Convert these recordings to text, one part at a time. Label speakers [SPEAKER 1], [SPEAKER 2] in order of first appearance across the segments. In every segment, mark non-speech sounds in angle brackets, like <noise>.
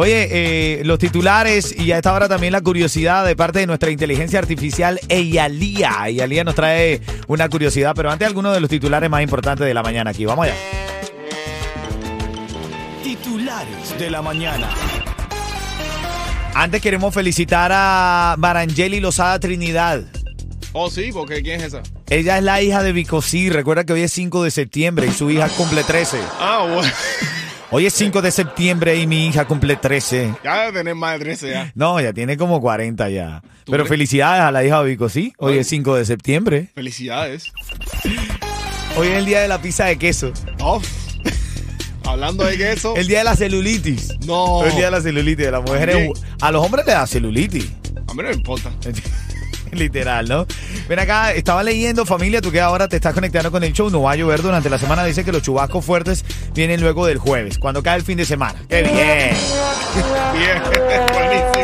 [SPEAKER 1] Oye, eh, los titulares y a esta hora también la curiosidad de parte de nuestra inteligencia artificial Eyalía. Eyalía nos trae una curiosidad, pero antes algunos de los titulares más importantes de la mañana aquí. Vamos allá. Titulares de la mañana. Antes queremos felicitar a Barangeli Lozada Trinidad.
[SPEAKER 2] Oh, sí, porque ¿quién es esa?
[SPEAKER 1] Ella es la hija de Vicosí. Recuerda que hoy es 5 de septiembre y su hija cumple 13.
[SPEAKER 2] Ah, bueno. <laughs>
[SPEAKER 1] Hoy es 5 de septiembre y mi hija cumple 13.
[SPEAKER 2] Ya debe tener más de 13 ya.
[SPEAKER 1] No, ya tiene como 40 ya.
[SPEAKER 2] ¿Tú
[SPEAKER 1] Pero
[SPEAKER 2] crees?
[SPEAKER 1] felicidades a la hija de Vicosí. Hoy es 5 de septiembre.
[SPEAKER 2] Felicidades.
[SPEAKER 1] Hoy es el día de la pizza de queso.
[SPEAKER 2] Oh. Hablando de queso.
[SPEAKER 1] El día de la celulitis.
[SPEAKER 2] No.
[SPEAKER 1] El día de la celulitis de las mujeres. A los hombres les da celulitis.
[SPEAKER 2] A mí no me importa. <laughs> <laughs>
[SPEAKER 1] Literal, ¿no? Ven acá, estaba leyendo, familia, tú que ahora te estás conectando con el show, no va a llover durante la semana, dice que los chubascos fuertes vienen luego del jueves, cuando cae el fin de semana. ¡Qué bien!
[SPEAKER 2] Bien. <laughs> Buenísimo.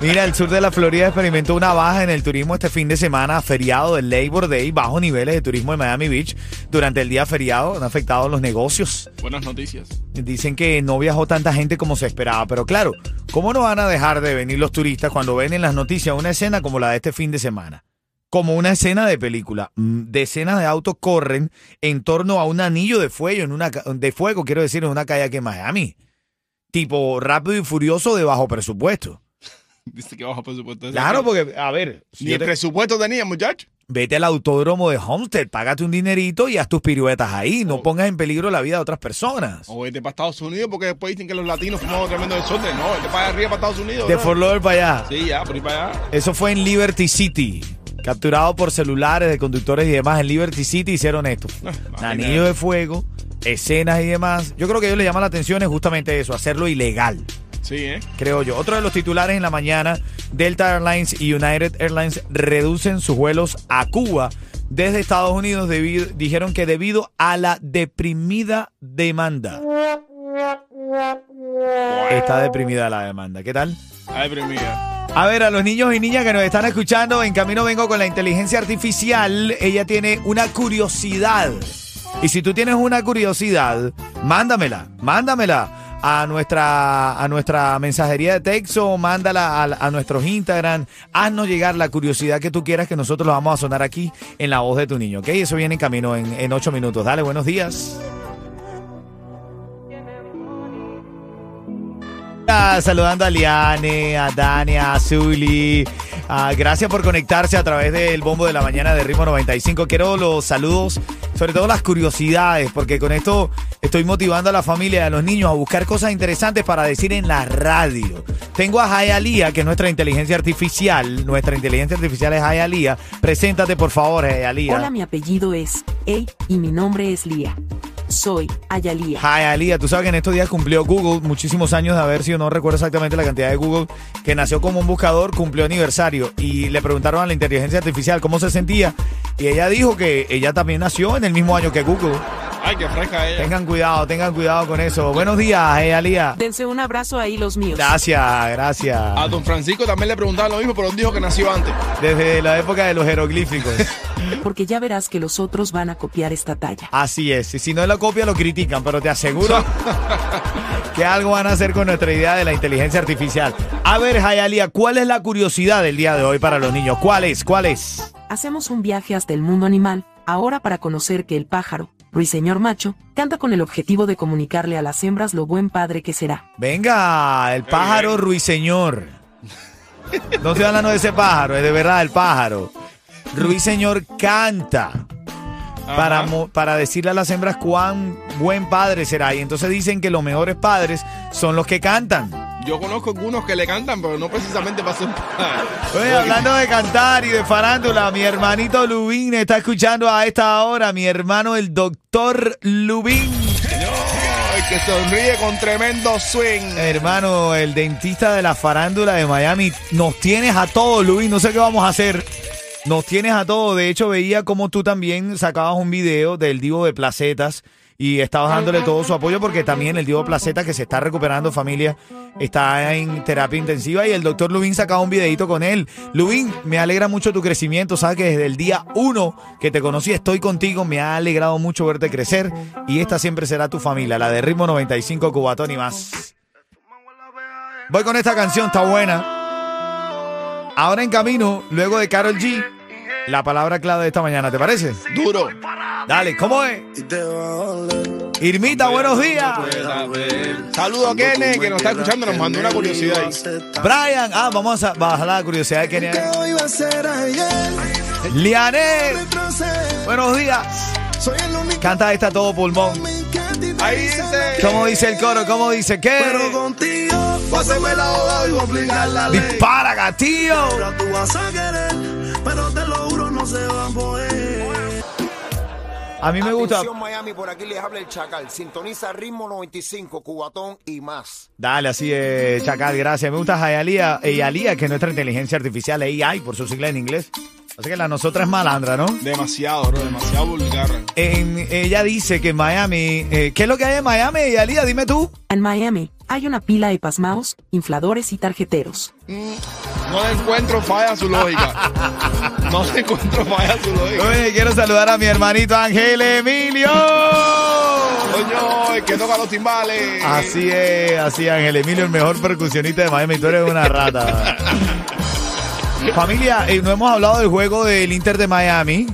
[SPEAKER 1] Mira, el sur de la Florida experimentó una baja en el turismo este fin de semana, feriado del Labor Day, bajos niveles de turismo en Miami Beach durante el día feriado, han afectado los negocios.
[SPEAKER 2] Buenas noticias.
[SPEAKER 1] Dicen que no viajó tanta gente como se esperaba, pero claro, ¿cómo no van a dejar de venir los turistas cuando ven en las noticias una escena como la de este fin de semana? Como una escena de película. Mm, Decenas de autos corren en torno a un anillo de fuego, en una, de fuego, quiero decir, en una calle aquí en Miami. Tipo rápido y furioso de bajo presupuesto. <laughs>
[SPEAKER 2] Dice que bajo presupuesto.
[SPEAKER 1] Claro, porque, a ver, si
[SPEAKER 2] Ni el
[SPEAKER 1] te-
[SPEAKER 2] presupuesto tenía, muchacho.
[SPEAKER 1] vete al autódromo de Homestead, págate un dinerito y haz tus piruetas ahí. No
[SPEAKER 2] Oh.
[SPEAKER 1] pongas en peligro la vida de otras personas.
[SPEAKER 2] O vete para Estados Unidos porque después dicen que los latinos fumamos tremendo desorden. No, vete para arriba para Estados Unidos.
[SPEAKER 1] De. Fort Lauderdale para allá.
[SPEAKER 2] Sí, ya, por ahí para allá.
[SPEAKER 1] Eso fue en Liberty City. Capturado por celulares de conductores y demás en Liberty City hicieron esto.
[SPEAKER 2] imagínate.
[SPEAKER 1] Anillo de fuego, escenas y demás. Yo creo que a ellos les llama la atención es justamente eso, hacerlo ilegal,
[SPEAKER 2] Sí, ¿eh?
[SPEAKER 1] creo yo. Otro de los titulares en la mañana, Delta Airlines y United Airlines reducen sus vuelos a Cuba desde Estados Unidos debido, dijeron que debido a la deprimida demanda. Está deprimida la demanda. ¿Qué tal?
[SPEAKER 2] Pero mira.
[SPEAKER 1] A ver, a los niños y niñas que nos están escuchando, en camino vengo con la inteligencia artificial. Ella tiene una curiosidad. Y si tú tienes una curiosidad, mándamela, mándamela a nuestra, a nuestra mensajería de texto, mándala a, a nuestros Instagram, haznos llegar la curiosidad que tú quieras que nosotros lo vamos a sonar aquí en la voz de tu niño, ¿ok? Eso viene en camino en, en ocho minutos. Dale, buenos días. Ah, Saludando a Liane, a Dani, a Zuli. Ah, gracias por conectarse a través del bombo de la mañana de Ritmo 95. Quiero los saludos, sobre todo las curiosidades, porque con esto estoy motivando a la familia a los niños a buscar cosas interesantes para decir en la radio. Tengo a Jayalía, que es nuestra inteligencia artificial. Nuestra inteligencia artificial es Jayalía. Preséntate, por favor, Jayalía.
[SPEAKER 3] Hola, mi apellido es Ey y mi nombre es Lía. Soy Ayalía.
[SPEAKER 1] Jayalía, tú sabes que en estos días cumplió Google muchísimos años de haber sido, no recuerdo exactamente la cantidad de Google, que nació como un buscador, cumplió aniversario y le preguntaron a la inteligencia artificial cómo se sentía y ella dijo que ella también nació en el mismo año que Google.
[SPEAKER 2] Ay, qué fresca ella.
[SPEAKER 1] Tengan cuidado, tengan cuidado con eso. Buenos días, Jayalía.
[SPEAKER 3] Dense un abrazo ahí los míos.
[SPEAKER 1] Gracias,
[SPEAKER 2] A
[SPEAKER 1] gracias.
[SPEAKER 2] don Francisco también le preguntaban lo mismo, pero él dijo que nació antes.
[SPEAKER 1] Desde la época de los jeroglíficos.
[SPEAKER 3] Porque ya verás que los otros van a copiar esta talla.
[SPEAKER 1] Así es. Y si no la copia, lo critican, pero te aseguro <laughs> que algo van a hacer con nuestra idea de la inteligencia artificial. A ver, Jayalía, ¿cuál es la curiosidad del día de hoy para los niños? ¿Cuál es? ¿Cuál es?
[SPEAKER 3] Hacemos un viaje hasta el mundo animal, ahora para conocer que el pájaro, ruiseñor macho, canta con el objetivo de comunicarle a las hembras lo buen padre que será.
[SPEAKER 1] Venga, el pájaro ruiseñor. No estoy hablando de ese pájaro, es de verdad el pájaro. Ruiseñor canta. para, para decirle a las hembras cuán buen padre será. Y entonces dicen que los mejores padres son los que cantan.
[SPEAKER 2] Yo conozco algunos que le cantan, pero no precisamente para ser
[SPEAKER 1] Oye, hablando de cantar y de farándula, mi hermanito Lubín está escuchando a esta hora, mi hermano el doctor Lubín.
[SPEAKER 2] Ay, que sonríe con tremendo swing.
[SPEAKER 1] Hermano, el dentista de la farándula de Miami, nos tienes a todos, Lubín, no sé qué vamos a hacer. Nos tienes a todos. De hecho, veía como tú también sacabas un video del Divo de Placetas y estabas dándole todo su apoyo porque también el Divo de Placetas que se está recuperando familia está en terapia intensiva y el doctor Lubín sacaba un videito con él. Lubín, me alegra mucho tu crecimiento. Sabes que desde el día uno que te conocí estoy contigo. Me ha alegrado mucho verte crecer y esta siempre será tu familia, la de Ritmo 95 Cubatón y más. Voy con esta canción, está buena. Ahora en camino, luego de Carol G, la palabra clave de esta mañana, ¿te parece?
[SPEAKER 2] Duro.
[SPEAKER 1] Dale, ¿cómo es? Irmita, buenos días.
[SPEAKER 2] Saludos a Kene, que nos está escuchando, nos mandó una curiosidad ahí.
[SPEAKER 1] Brian, ah, vamos a bajar la curiosidad de Kenia. Lianet, buenos días. Canta esta todo pulmón.
[SPEAKER 2] Ahí dice.
[SPEAKER 1] ¿Cómo dice el coro? ¿Cómo dice qué?
[SPEAKER 4] contigo, y a aplicar la ley.
[SPEAKER 1] Dispara, gatillo.
[SPEAKER 4] No se va a poder.
[SPEAKER 1] A mí me gusta.
[SPEAKER 5] Atención Miami, por aquí les habla el Chacal. Sintoniza Ritmo 95, Cubatón y más.
[SPEAKER 1] Dale, así es, Chacal, gracias. Me gusta Hayalía, Eyalía, que es nuestra inteligencia artificial, AI, por su sigla en inglés. Así que la nosotras es malandra, ¿no?
[SPEAKER 2] Demasiado, bro, demasiado vulgar.
[SPEAKER 1] En- ella dice que en Miami, eh, ¿qué es lo que hay en Miami, Eyalía? Dime tú.
[SPEAKER 3] En Miami, hay una pila de pasmaos, infladores y tarjeteros.
[SPEAKER 2] No le encuentro falla a su lógica. <laughs> No le encuentro falla a su lógica.
[SPEAKER 1] Oye, quiero saludar a mi hermanito Ángel Emilio.
[SPEAKER 2] Coño, el que toca los timbales.
[SPEAKER 1] Así es, así Ángel Emilio, el mejor percusionista de Miami. Tú eres una rata. <laughs> Familia, eh, no hemos hablado del juego del Inter de Miami.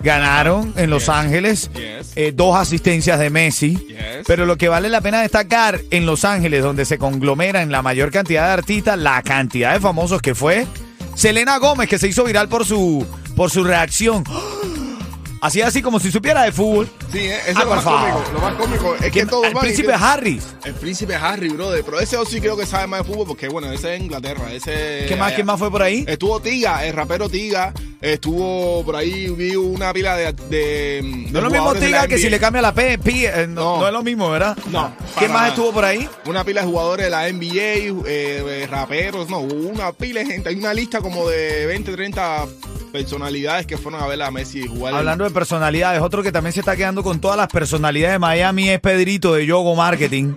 [SPEAKER 1] Ganaron en Los Ángeles. Eh, dos asistencias de Messi. Pero lo que vale la pena destacar en Los Ángeles, donde se conglomeran la mayor cantidad de artistas, la cantidad de famosos que fue. Selena Gómez, que se hizo viral por su, por su reacción. <gasps> Así así como si supiera de fútbol.
[SPEAKER 2] Sí, eh, eso
[SPEAKER 1] Ah,
[SPEAKER 2] es lo más
[SPEAKER 1] favor.
[SPEAKER 2] cómico. Lo más cómico es que
[SPEAKER 1] ¿Quién-
[SPEAKER 2] todos
[SPEAKER 1] el
[SPEAKER 2] van y
[SPEAKER 1] príncipe
[SPEAKER 2] que-
[SPEAKER 1] Harris.
[SPEAKER 2] El príncipe Harry, brother. Pero ese sí creo que sabe más de fútbol porque, bueno, ese es Inglaterra. Ese,
[SPEAKER 1] ¿Qué más, quién más fue por ahí?
[SPEAKER 2] Estuvo Tiga, el rapero Tiga. Estuvo por ahí, vi una pila de. de
[SPEAKER 1] No es lo mismo Tiga que si le cambia la P, P, eh, no,
[SPEAKER 2] No.
[SPEAKER 1] no es lo mismo, ¿verdad?
[SPEAKER 2] No,
[SPEAKER 1] ¿Quién más estuvo por ahí?
[SPEAKER 2] Una pila de jugadores de la NBA, eh, eh, raperos, no, hubo una pila de gente. Hay una lista como de 20, 30 personalidades que fueron a ver a Messi jugar.
[SPEAKER 1] Hablando de personalidades, otro que también se está quedando con todas las personalidades de Miami es Pedrito de Yogo Marketing.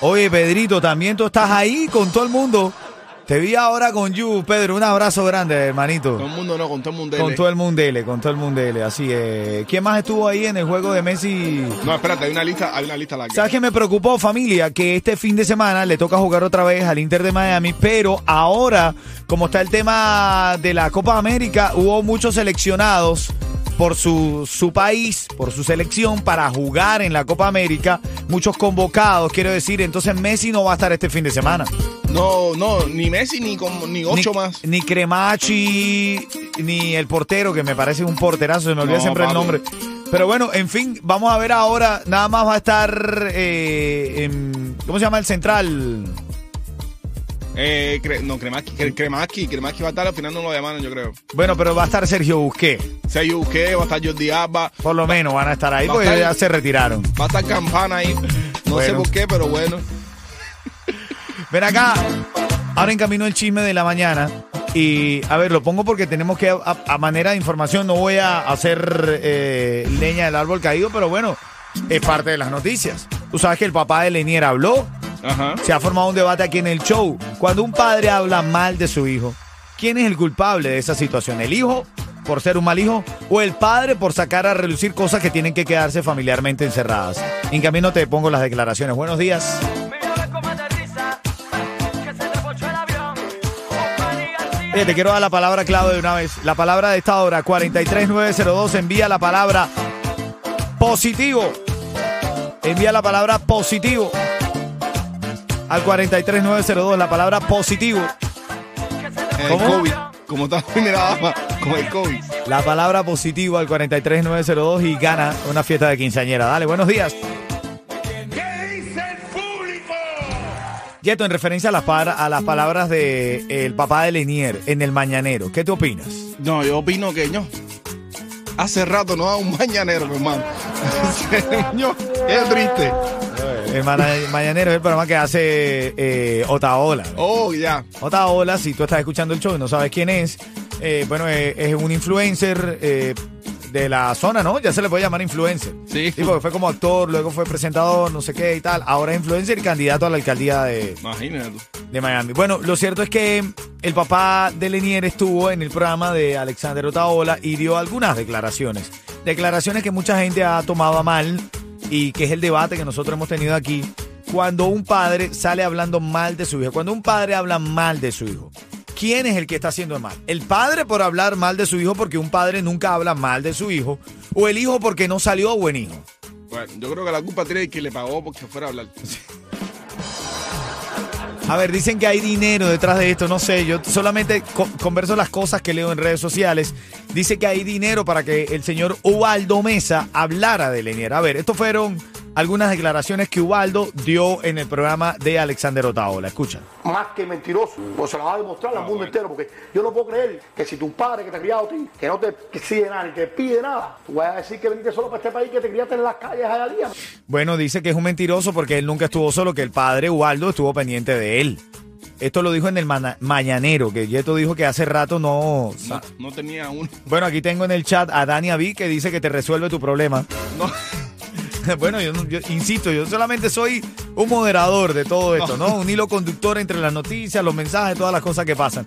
[SPEAKER 1] Oye, Pedrito, también tú estás ahí con todo el mundo. Te vi ahora con You, Pedro. Un abrazo grande, hermanito.
[SPEAKER 2] Todo el mundo no, con todo el mundo.
[SPEAKER 1] Con todo el mundele, con todo el mundele. Así es. ¿Quién más estuvo ahí en el juego de Messi?
[SPEAKER 2] No, espérate, hay una lista, hay una lista larga.
[SPEAKER 1] ¿Sabes qué me preocupó, familia? Que este fin de semana le toca jugar otra vez al Inter de Miami, pero ahora, como está el tema de la Copa América, hubo muchos seleccionados por su, su país, por su selección, para jugar en la Copa América. Muchos convocados, quiero decir. Entonces Messi no va a estar este fin de semana.
[SPEAKER 2] No, no, ni Messi ni como, ni ocho
[SPEAKER 1] ni,
[SPEAKER 2] más.
[SPEAKER 1] Ni Cremachi, ni el portero, que me parece un porterazo, se me olvida
[SPEAKER 2] No,
[SPEAKER 1] siempre el nombre. Pero bueno, en fin, vamos a ver ahora. Nada más va a estar. eh, en- ¿Cómo se llama el central?
[SPEAKER 2] Eh, cre- no, Kremaski, Cre- Kremaski, Kremaski va a estar, al final no lo llamaron, yo creo.
[SPEAKER 1] Bueno, pero va a estar Sergio Busqué.
[SPEAKER 2] Sergio Busquets, va a estar Jordi Alba,
[SPEAKER 1] Por lo menos van a estar ahí porque
[SPEAKER 2] estar-
[SPEAKER 1] ya se retiraron.
[SPEAKER 2] va a estar Campana ahí. No sé por qué, pero bueno.
[SPEAKER 1] Ven acá. Ahora en camino el chisme de la mañana. Y a ver, lo pongo porque tenemos que, a, a manera de información, no voy a hacer eh, leña del árbol caído, pero bueno, es parte de las noticias. Tú sabes que el papá de Lenier habló.
[SPEAKER 2] Ajá.
[SPEAKER 1] Se ha formado un debate aquí en el show. Cuando un padre habla mal de su hijo, ¿quién es el culpable de esa situación? ¿El hijo por ser un mal hijo o el padre por sacar a relucir cosas que tienen que quedarse familiarmente encerradas? En camino te pongo las declaraciones. Buenos días. Te quiero dar la palabra clave de una vez. La palabra de esta hora, 43902, envía la palabra positivo. Envía la palabra positivo. Al 43902, la palabra positivo.
[SPEAKER 2] El
[SPEAKER 1] ¿Cómo?
[SPEAKER 2] COVID. Como está primera dama, con el COVID.
[SPEAKER 1] La palabra positivo al 43902 y gana una fiesta de quinceañera. Dale, buenos días. Yeto, en referencia a las, pa- a las palabras de el papá de Lenier en el mañanero, ¿qué te opinas?
[SPEAKER 2] No, yo opino que no. Hace rato no da un mañanero, mi hermano. <laughs> Ño, qué triste.
[SPEAKER 1] El mañanero es el programa que hace eh, Otaola.
[SPEAKER 2] Oh, ya.
[SPEAKER 1] Otaola, si tú estás escuchando el show y no sabes quién es, eh, bueno, eh, es un influencer eh, de la zona, ¿no? Ya se le puede llamar influencer.
[SPEAKER 2] Sí.
[SPEAKER 1] porque fue como actor, luego fue presentador, no sé qué y tal. Ahora es influencer y candidato a la alcaldía de,
[SPEAKER 2] Imagínate
[SPEAKER 1] de Miami. Bueno, lo cierto es que el papá de Lenier estuvo en el programa de Alexander Otaola y dio algunas declaraciones. Declaraciones que mucha gente ha tomado a mal y que es el debate que nosotros hemos tenido aquí. Cuando un padre sale hablando mal de su hijo, cuando un padre habla mal de su hijo, ¿quién es el que está haciendo mal? ¿El padre por hablar mal de su hijo porque un padre nunca habla mal de su hijo? ¿O el hijo porque no salió buen hijo?
[SPEAKER 2] Bueno, yo creo que la culpa tiene el que le pagó porque fuera a hablar.
[SPEAKER 1] A ver, dicen que hay dinero detrás de esto, no sé, yo solamente co- converso las cosas que leo en redes sociales. Dice que hay dinero para que el señor Ubaldo Mesa hablara de Lenier. A ver, estos fueron algunas declaraciones que Ubaldo dio en el programa de Alexander Otaola. Escucha.
[SPEAKER 6] más que mentiroso, pues se lo va a demostrar al mundo entero, porque yo no puedo creer que si tu padre que te ha criado a ti, que no te exige nada ni te pide nada, tú vas a decir que viniste solo para este país que te criaste en las calles allá día.
[SPEAKER 1] Bueno, dice que es un mentiroso porque él nunca estuvo solo, que el padre Ubaldo estuvo pendiente de él. Esto lo dijo en el mañanero, que Yeto dijo que hace rato no...
[SPEAKER 2] No, no tenía uno.
[SPEAKER 1] Bueno, aquí tengo en el chat a Dani Avi que dice que te resuelve tu problema.
[SPEAKER 2] No. <laughs> <laughs>
[SPEAKER 1] Bueno, yo, insisto, yo solamente soy un moderador de todo esto, ¿no? <laughs> Un hilo conductor entre las noticias, los mensajes, todas las cosas que pasan.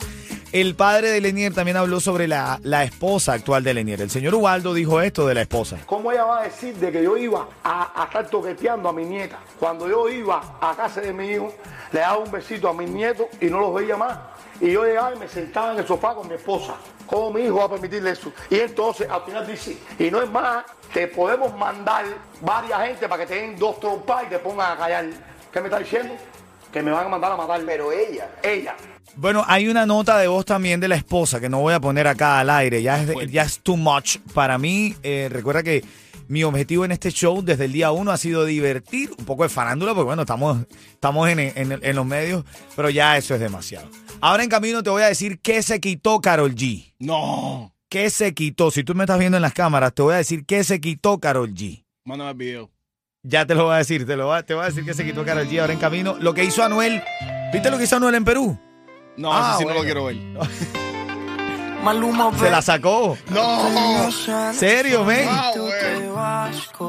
[SPEAKER 1] El padre de Lenier también habló sobre la, la esposa actual de Lenier. El señor Ubaldo dijo esto de la esposa.
[SPEAKER 6] ¿Cómo ella va a decir de que yo iba a, a estar toqueteando a mi nieta? Cuando yo iba a casa de mi hijo, le daba un besito a mis nietos y no los veía más. Y yo llegaba y me sentaba en el sofá con mi esposa. ¿Cómo mi hijo va a permitirle eso? Y entonces al final dice, y no es más, te podemos mandar varias gente para que te den dos trompas y te pongan a callar. ¿Qué me está diciendo? Que me van a mandar a matar. Pero ella. Ella.
[SPEAKER 1] Bueno, hay una nota de voz también de la esposa que no voy a poner acá al aire. Ya es, ya es too much para mí. Eh, recuerda que mi objetivo en este show desde el día uno ha sido divertir, un poco de farándula, porque bueno, estamos, estamos en, en- en los medios, pero ya eso es demasiado. Ahora en camino te voy a decir qué se quitó Carol G.
[SPEAKER 2] No.
[SPEAKER 1] ¿Qué se quitó? Si tú me estás viendo en las cámaras, te voy a decir qué se quitó Carol G.
[SPEAKER 2] Mándame el video.
[SPEAKER 1] Ya te lo voy a decir, te, lo voy a, te voy a decir qué se quitó Carol G ahora en camino. Lo que hizo Anuel. ¿Viste lo que hizo Anuel en Perú?
[SPEAKER 2] No,
[SPEAKER 1] Ah,
[SPEAKER 2] ese sí
[SPEAKER 1] bueno.
[SPEAKER 2] no lo quiero ver.
[SPEAKER 4] Maluma, <laughs>
[SPEAKER 1] Se la sacó.
[SPEAKER 2] No.
[SPEAKER 1] ¿Serio, men?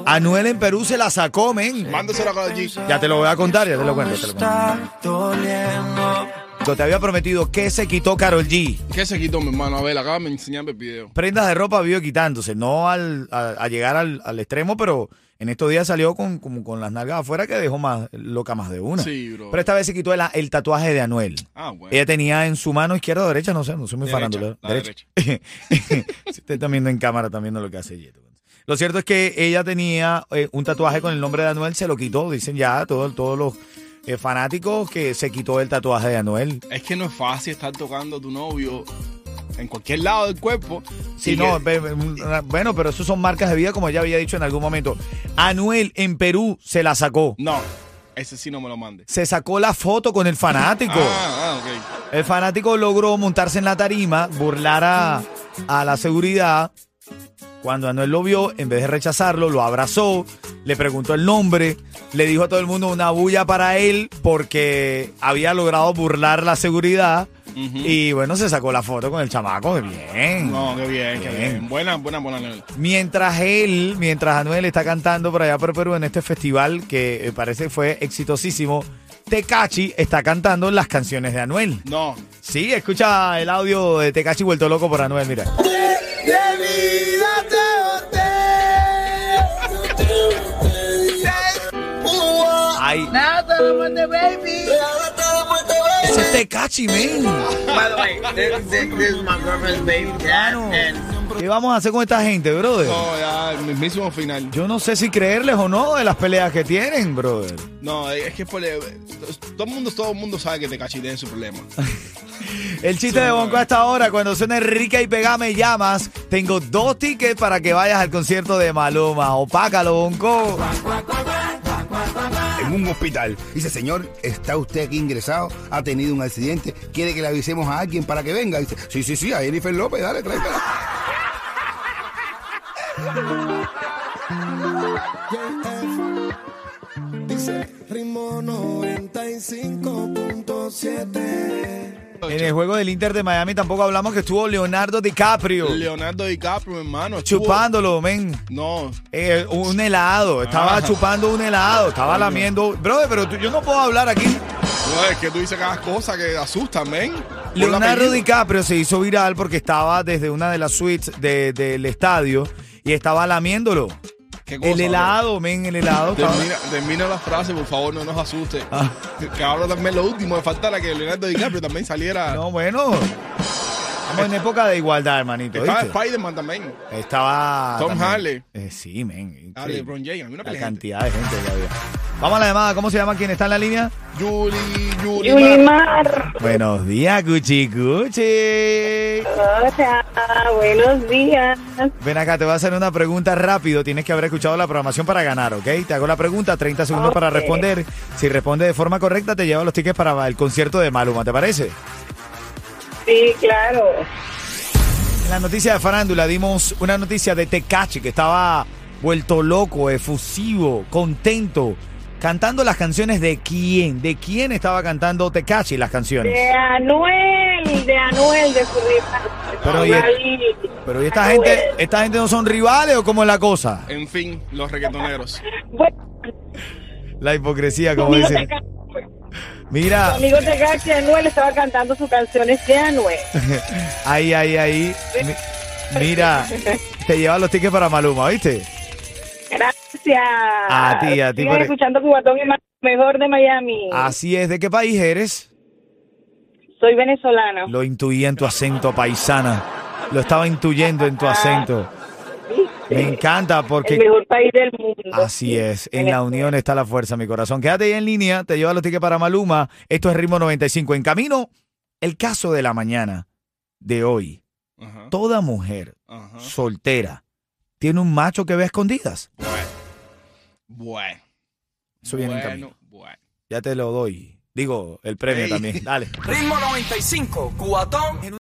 [SPEAKER 1] Anuel en Perú se la sacó, men.
[SPEAKER 2] Mándaselo a Karol G.
[SPEAKER 1] Ya te lo voy a contar, ya te lo cuento. Te, lo cuento. Yo te había prometido que se quitó Carol G.
[SPEAKER 2] ¿Qué se quitó, mi hermano? A ver, acá me enseñame el video.
[SPEAKER 1] Prendas de ropa vive quitándose, no al, a, a llegar al, al extremo, pero en estos días salió con, como con las nalgas afuera que dejó más loca más de una.
[SPEAKER 2] Sí, bro.
[SPEAKER 1] Pero esta vez se quitó el, el tatuaje de Anuel.
[SPEAKER 2] Ah, bueno.
[SPEAKER 1] Ella tenía en su mano izquierda o derecha, no sé, no soy muy
[SPEAKER 2] Derecha,
[SPEAKER 1] farándula.
[SPEAKER 2] la <laughs>
[SPEAKER 1] si usted está viendo en cámara, están viendo lo que hace Yeto. Lo cierto es que ella tenía eh, un tatuaje con el nombre de Anuel, se lo quitó, dicen ya todo- todos los eh, fanáticos que se quitó el tatuaje de Anuel.
[SPEAKER 2] Es que no es fácil estar tocando a tu novio en cualquier lado del cuerpo.
[SPEAKER 1] Sí, no,
[SPEAKER 2] que-
[SPEAKER 1] bueno, pero eso son marcas de vida, como ya había dicho en algún momento. Anuel en Perú se la sacó.
[SPEAKER 2] No, ese sí no me lo mande.
[SPEAKER 1] Se sacó la foto con el fanático. <laughs>
[SPEAKER 2] Ah, ah.
[SPEAKER 1] El fanático logró montarse en la tarima, burlar a, a la seguridad. Cuando Anuel lo vio, en vez de rechazarlo, lo abrazó, le preguntó el nombre, le dijo a todo el mundo una bulla para él porque había logrado burlar la seguridad. Y bueno, se sacó la foto con el chamaco. qué Bien.
[SPEAKER 2] No, qué bien, qué
[SPEAKER 1] Bien.
[SPEAKER 2] bien. Buena, buena, buena. Leonel.
[SPEAKER 1] Mientras él, mientras Anuel está cantando por allá por Perú en este festival que eh, parece que fue exitosísimo, Tecachi está cantando las canciones de Anuel.
[SPEAKER 2] No.
[SPEAKER 1] Sí, escucha el audio de Tecachi vuelto loco por Anuel, mira. I, I'm baby. It's a man.
[SPEAKER 7] By the way, this, this, this is my girlfriend's baby dad, and
[SPEAKER 1] ¿Qué vamos a hacer con esta gente, brother?
[SPEAKER 2] No, ya, el mismísimo final.
[SPEAKER 1] Yo no sé si creerles o no de las peleas que tienen, brother.
[SPEAKER 2] No, es que por todo el mundo, todo el mundo sabe que te tiene su problema. <laughs>
[SPEAKER 1] El chiste de Bonco hasta ahora, cuando suena Enrique y Pega me llamas, tengo dos tickets para que vayas al concierto de Maluma. Opácalo, Bonco.
[SPEAKER 8] En un hospital. Dice, señor, ¿está usted aquí ingresado? ¿Ha tenido un accidente? ¿Quiere que le avisemos a alguien para que venga? Dice, sí, sí, sí, a Jennifer López, dale, tráigala. <laughs>
[SPEAKER 4] Dice ritmo 95.7
[SPEAKER 1] En el juego del Inter de Miami tampoco hablamos que estuvo Leonardo DiCaprio
[SPEAKER 2] Leonardo DiCaprio, mi hermano. estuvo-
[SPEAKER 1] chupándolo, men.
[SPEAKER 2] No,
[SPEAKER 1] Eh, un helado, estaba
[SPEAKER 2] Ah.
[SPEAKER 1] chupando un helado, estaba lamiendo. Brother, pero tú- yo no puedo hablar aquí.
[SPEAKER 2] no, es que tú dices cada cosa que asustan, men.
[SPEAKER 1] Leonardo. DiCaprio se hizo viral porque estaba desde una de las suites de- del estadio y estaba lamiéndolo.
[SPEAKER 2] ¿Qué cosa,
[SPEAKER 1] El helado, men, el helado.
[SPEAKER 2] Termina, termina la frase, por favor, no nos asuste.
[SPEAKER 1] Ah.
[SPEAKER 2] Que ahora también lo último me faltara que Leonardo DiCaprio también saliera.
[SPEAKER 1] No, bueno. Estamos en época de igualdad, hermanito.
[SPEAKER 2] Estaba
[SPEAKER 1] ¿viste?
[SPEAKER 2] Spider-Man también.
[SPEAKER 1] Estaba.
[SPEAKER 2] Tom
[SPEAKER 1] también.
[SPEAKER 2] Harley.
[SPEAKER 1] Eh, sí, men.
[SPEAKER 2] Ah,
[SPEAKER 1] increíble.
[SPEAKER 2] LeBron James. Una
[SPEAKER 1] La
[SPEAKER 2] pelea.
[SPEAKER 1] cantidad de gente que había. Vamos a la llamada. ¿Cómo se llama? ¿Quién está en la línea?
[SPEAKER 2] Yuli, Yuli.
[SPEAKER 9] Yulimar,
[SPEAKER 1] Buenos días, Cuchi Cuchi.
[SPEAKER 9] hola, buenos días.
[SPEAKER 1] Ven acá, te voy a hacer una pregunta rápido. Tienes que haber escuchado la programación para ganar, ¿ok? Te hago la pregunta, 30 segundos para responder. Si responde de forma correcta, te llevo los tickets para el concierto de Maluma, ¿te parece?
[SPEAKER 9] Sí, claro.
[SPEAKER 1] En la noticia de farándula dimos una noticia de Tecachi que estaba vuelto loco, efusivo, contento, cantando las canciones de quién, de quién estaba cantando Tecachi las canciones.
[SPEAKER 9] De Anuel, de Anuel, de su rival.
[SPEAKER 1] Pero, ¿y-
[SPEAKER 9] Ahí,
[SPEAKER 1] Pero ¿y esta
[SPEAKER 9] Anuel.
[SPEAKER 1] gente, esta gente no son rivales o cómo es la cosa?
[SPEAKER 2] En fin, los reggaetoneros.
[SPEAKER 9] Bueno,
[SPEAKER 1] La hipocresía, como dicen. Mira,
[SPEAKER 9] tu amigo Tecachi Anuel estaba cantando sus canciones de Anuel. <laughs>
[SPEAKER 1] ahí, ahí, ahí. Mi- Mira, te lleva los tickets para Maluma, ¿viste?
[SPEAKER 9] Gracias.
[SPEAKER 1] A ti, a ti por-
[SPEAKER 9] escuchando Cubatón y mejor de Miami.
[SPEAKER 1] Así es. ¿De qué país eres?
[SPEAKER 9] Soy venezolano.
[SPEAKER 1] Lo intuí en tu acento paisana. Lo estaba intuyendo en tu acento. Me <laughs> encanta porque
[SPEAKER 9] El mejor país del mundo.
[SPEAKER 1] así es. En la unión está la fuerza, mi corazón. Quédate ahí en línea. Te lleva los tickets para Maluma. Esto es Ritmo 95. En camino, el caso de la mañana de hoy. Toda mujer soltera tiene un macho que ve a escondidas.
[SPEAKER 2] Bueno. Bueno.
[SPEAKER 1] Eso viene en camino.
[SPEAKER 2] bueno.
[SPEAKER 1] Ya te lo doy. Digo, el premio también. Dale.
[SPEAKER 10] Ritmo 95, cuatón.